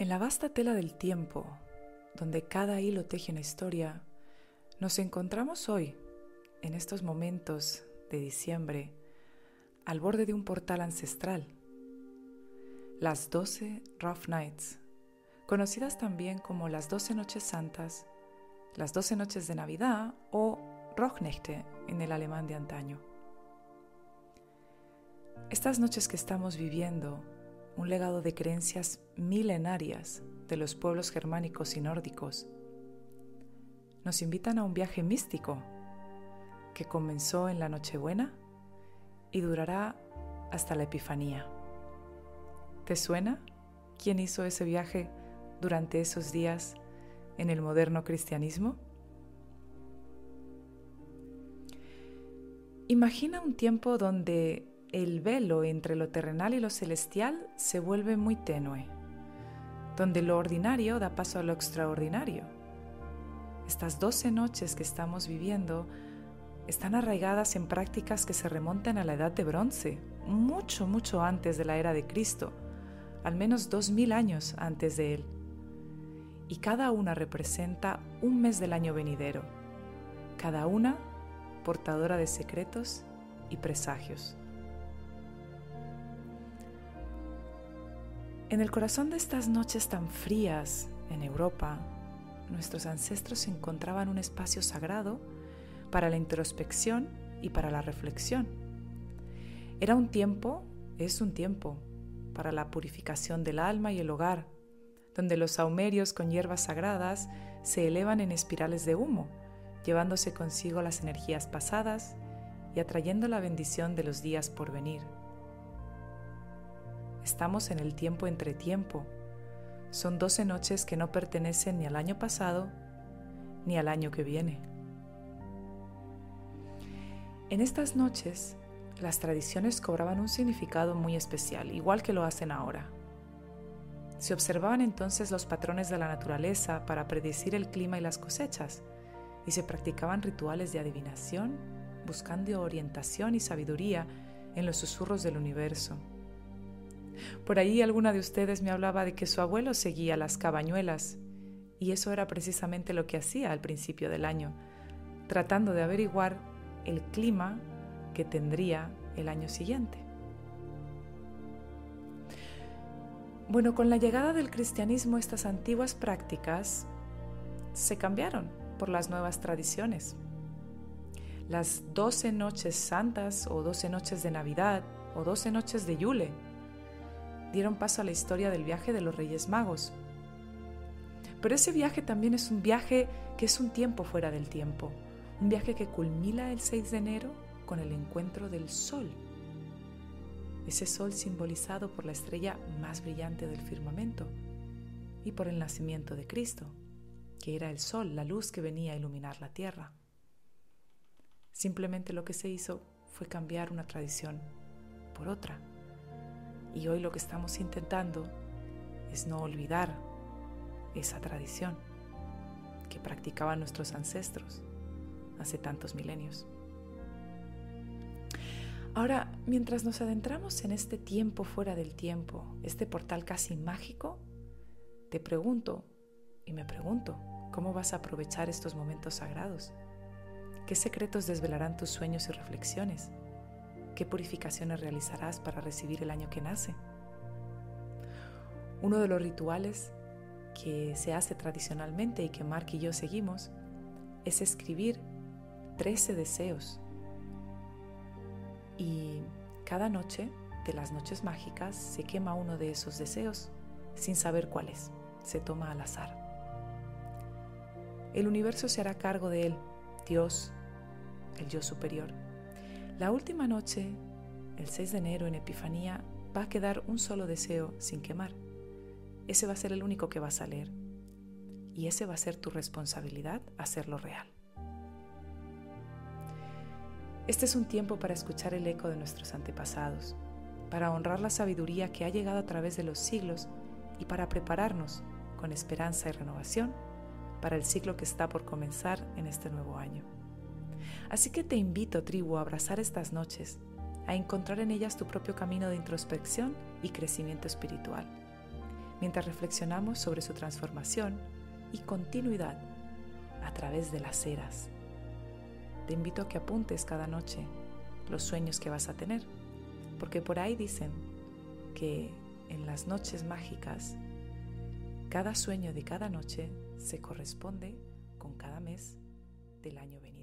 En la vasta tela del tiempo, donde cada hilo teje una historia, nos encontramos hoy, en estos momentos de diciembre, al borde de un portal ancestral. Las 12 Rough Nights, conocidas también como las 12 Noches Santas, las 12 Noches de Navidad o Rochnächte en el alemán de antaño. Estas noches que estamos viviendo un legado de creencias milenarias de los pueblos germánicos y nórdicos. Nos invitan a un viaje místico que comenzó en la Nochebuena y durará hasta la Epifanía. ¿Te suena quién hizo ese viaje durante esos días en el moderno cristianismo? Imagina un tiempo donde el velo entre lo terrenal y lo celestial se vuelve muy tenue, donde lo ordinario da paso a lo extraordinario. Estas doce noches que estamos viviendo están arraigadas en prácticas que se remontan a la edad de bronce, mucho, mucho antes de la era de Cristo, al menos dos mil años antes de él. Y cada una representa un mes del año venidero, cada una portadora de secretos y presagios. En el corazón de estas noches tan frías en Europa, nuestros ancestros encontraban un espacio sagrado para la introspección y para la reflexión. Era un tiempo, es un tiempo, para la purificación del alma y el hogar, donde los saumerios con hierbas sagradas se elevan en espirales de humo, llevándose consigo las energías pasadas y atrayendo la bendición de los días por venir. Estamos en el tiempo entre tiempo. Son doce noches que no pertenecen ni al año pasado ni al año que viene. En estas noches, las tradiciones cobraban un significado muy especial, igual que lo hacen ahora. Se observaban entonces los patrones de la naturaleza para predecir el clima y las cosechas, y se practicaban rituales de adivinación, buscando orientación y sabiduría en los susurros del universo. Por ahí alguna de ustedes me hablaba de que su abuelo seguía las cabañuelas y eso era precisamente lo que hacía al principio del año, tratando de averiguar el clima que tendría el año siguiente. Bueno, con la llegada del cristianismo estas antiguas prácticas se cambiaron por las nuevas tradiciones. Las doce noches santas o doce noches de Navidad o doce noches de Yule dieron paso a la historia del viaje de los Reyes Magos. Pero ese viaje también es un viaje que es un tiempo fuera del tiempo, un viaje que culmina el 6 de enero con el encuentro del Sol. Ese Sol simbolizado por la estrella más brillante del firmamento y por el nacimiento de Cristo, que era el Sol, la luz que venía a iluminar la tierra. Simplemente lo que se hizo fue cambiar una tradición por otra y hoy lo que estamos intentando es no olvidar esa tradición que practicaban nuestros ancestros hace tantos milenios. Ahora, mientras nos adentramos en este tiempo fuera del tiempo, este portal casi mágico, te pregunto y me pregunto, ¿cómo vas a aprovechar estos momentos sagrados? ¿Qué secretos desvelarán tus sueños y reflexiones? ¿Qué purificaciones realizarás para recibir el año que nace? Uno de los rituales que se hace tradicionalmente y que Mark y yo seguimos es escribir 13 deseos. Y cada noche de las noches mágicas se quema uno de esos deseos sin saber cuál es. Se toma al azar. El universo se hará cargo de él, Dios, el yo superior la última noche, el 6 de enero en Epifanía, va a quedar un solo deseo sin quemar. Ese va a ser el único que va a salir. Y ese va a ser tu responsabilidad hacerlo real. Este es un tiempo para escuchar el eco de nuestros antepasados, para honrar la sabiduría que ha llegado a través de los siglos y para prepararnos con esperanza y renovación para el ciclo que está por comenzar en este nuevo año. Así que te invito, tribu, a abrazar estas noches, a encontrar en ellas tu propio camino de introspección y crecimiento espiritual. mientras reflexionamos sobre su transformación y continuidad a través de las eras. Te invito a que apuntes cada noche los sueños que vas a tener, porque por ahí dicen que en las noches mágicas, cada sueño de cada noche se corresponde con cada mes del año venido.